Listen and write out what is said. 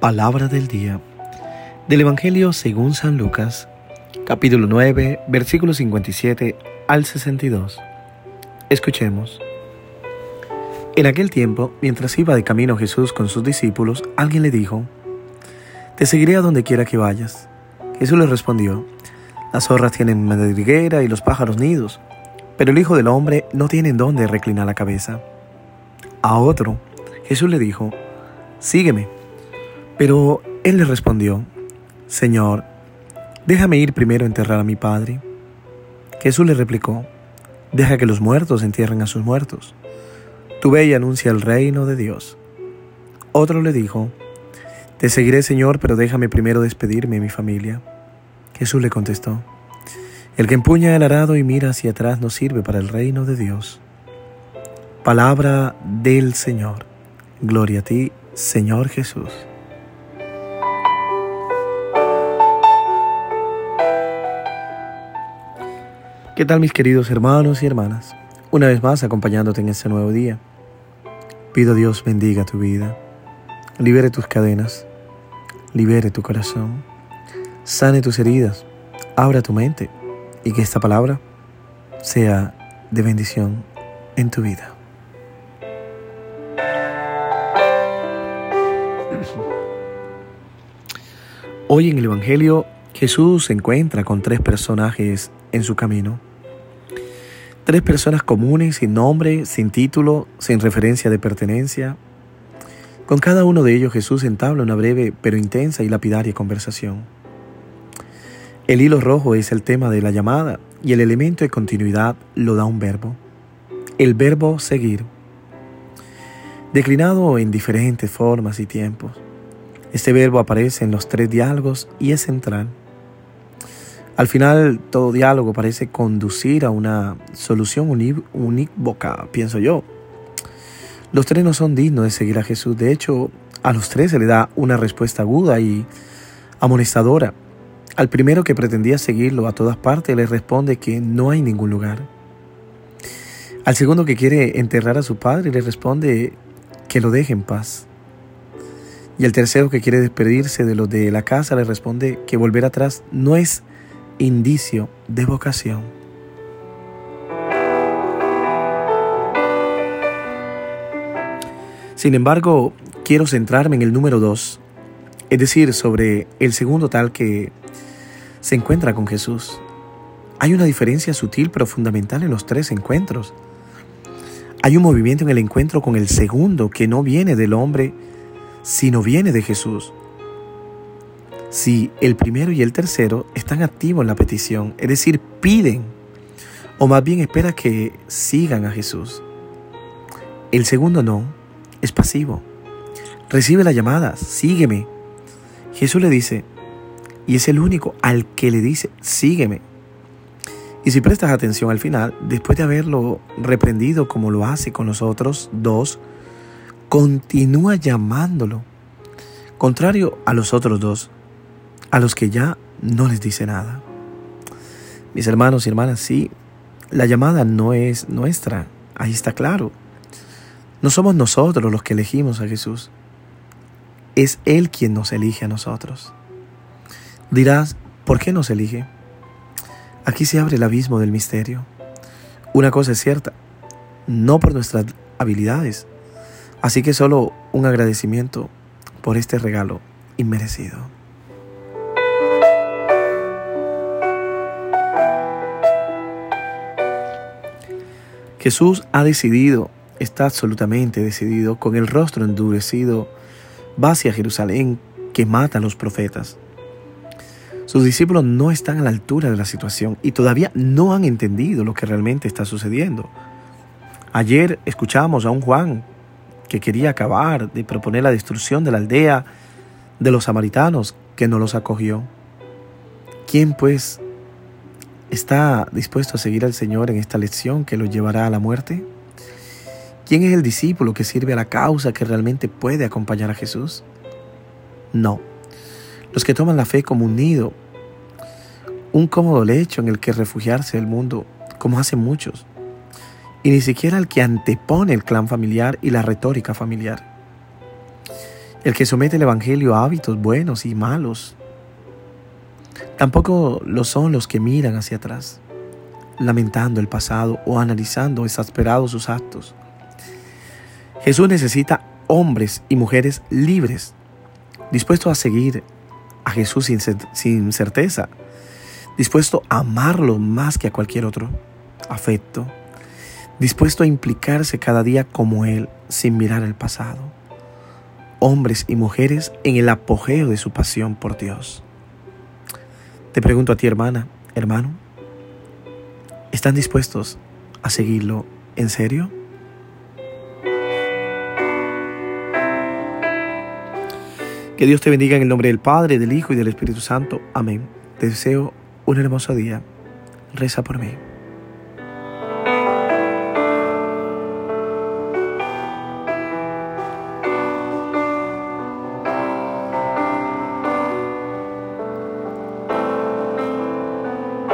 Palabra del día del Evangelio según San Lucas, capítulo 9, versículos 57 al 62. Escuchemos. En aquel tiempo, mientras iba de camino Jesús con sus discípulos, alguien le dijo, Te seguiré a donde quiera que vayas. Jesús le respondió, Las zorras tienen madriguera y los pájaros nidos, pero el Hijo del Hombre no tiene en dónde reclinar la cabeza. A otro, Jesús le dijo, Sígueme. Pero él le respondió, Señor, déjame ir primero a enterrar a mi padre. Jesús le replicó, Deja que los muertos entierren a sus muertos. Tu ve y anuncia el reino de Dios. Otro le dijo, Te seguiré, Señor, pero déjame primero despedirme de mi familia. Jesús le contestó, El que empuña el arado y mira hacia atrás no sirve para el reino de Dios. Palabra del Señor. Gloria a ti, Señor Jesús. ¿Qué tal mis queridos hermanos y hermanas? Una vez más acompañándote en este nuevo día. Pido a Dios bendiga tu vida, libere tus cadenas, libere tu corazón, sane tus heridas, abra tu mente y que esta palabra sea de bendición en tu vida. Hoy en el Evangelio Jesús se encuentra con tres personajes en su camino Tres personas comunes, sin nombre, sin título, sin referencia de pertenencia. Con cada uno de ellos Jesús entabla una breve pero intensa y lapidaria conversación. El hilo rojo es el tema de la llamada y el elemento de continuidad lo da un verbo. El verbo seguir. Declinado en diferentes formas y tiempos. Este verbo aparece en los tres diálogos y es central. Al final, todo diálogo parece conducir a una solución unívoca, pienso yo. Los tres no son dignos de seguir a Jesús. De hecho, a los tres se le da una respuesta aguda y amonestadora. Al primero que pretendía seguirlo a todas partes le responde que no hay ningún lugar. Al segundo que quiere enterrar a su padre le responde que lo deje en paz. Y al tercero que quiere despedirse de los de la casa le responde que volver atrás no es indicio de vocación. Sin embargo, quiero centrarme en el número dos, es decir, sobre el segundo tal que se encuentra con Jesús. Hay una diferencia sutil pero fundamental en los tres encuentros. Hay un movimiento en el encuentro con el segundo que no viene del hombre, sino viene de Jesús si el primero y el tercero están activos en la petición, es decir, piden, o más bien espera que sigan a Jesús. El segundo no, es pasivo. Recibe la llamada, sígueme. Jesús le dice, y es el único al que le dice, sígueme. Y si prestas atención al final, después de haberlo reprendido como lo hace con los otros dos, continúa llamándolo. Contrario a los otros dos, a los que ya no les dice nada. Mis hermanos y hermanas, sí, la llamada no es nuestra, ahí está claro. No somos nosotros los que elegimos a Jesús, es Él quien nos elige a nosotros. Dirás, ¿por qué nos elige? Aquí se abre el abismo del misterio. Una cosa es cierta, no por nuestras habilidades, así que solo un agradecimiento por este regalo inmerecido. Jesús ha decidido, está absolutamente decidido, con el rostro endurecido, va hacia Jerusalén que mata a los profetas. Sus discípulos no están a la altura de la situación y todavía no han entendido lo que realmente está sucediendo. Ayer escuchamos a un Juan que quería acabar de proponer la destrucción de la aldea de los samaritanos que no los acogió. ¿Quién pues ¿Está dispuesto a seguir al Señor en esta lección que lo llevará a la muerte? ¿Quién es el discípulo que sirve a la causa que realmente puede acompañar a Jesús? No. Los que toman la fe como un nido, un cómodo lecho en el que refugiarse del mundo, como hacen muchos. Y ni siquiera el que antepone el clan familiar y la retórica familiar. el que somete el Evangelio a hábitos buenos y malos. Tampoco lo son los que miran hacia atrás, lamentando el pasado o analizando exasperados sus actos. Jesús necesita hombres y mujeres libres, dispuestos a seguir a Jesús sin, sin certeza, dispuesto a amarlo más que a cualquier otro afecto, dispuesto a implicarse cada día como Él sin mirar el pasado. Hombres y mujeres en el apogeo de su pasión por Dios. Te pregunto a ti, hermana, hermano, ¿están dispuestos a seguirlo en serio? Que Dios te bendiga en el nombre del Padre, del Hijo y del Espíritu Santo. Amén. Te deseo un hermoso día. Reza por mí.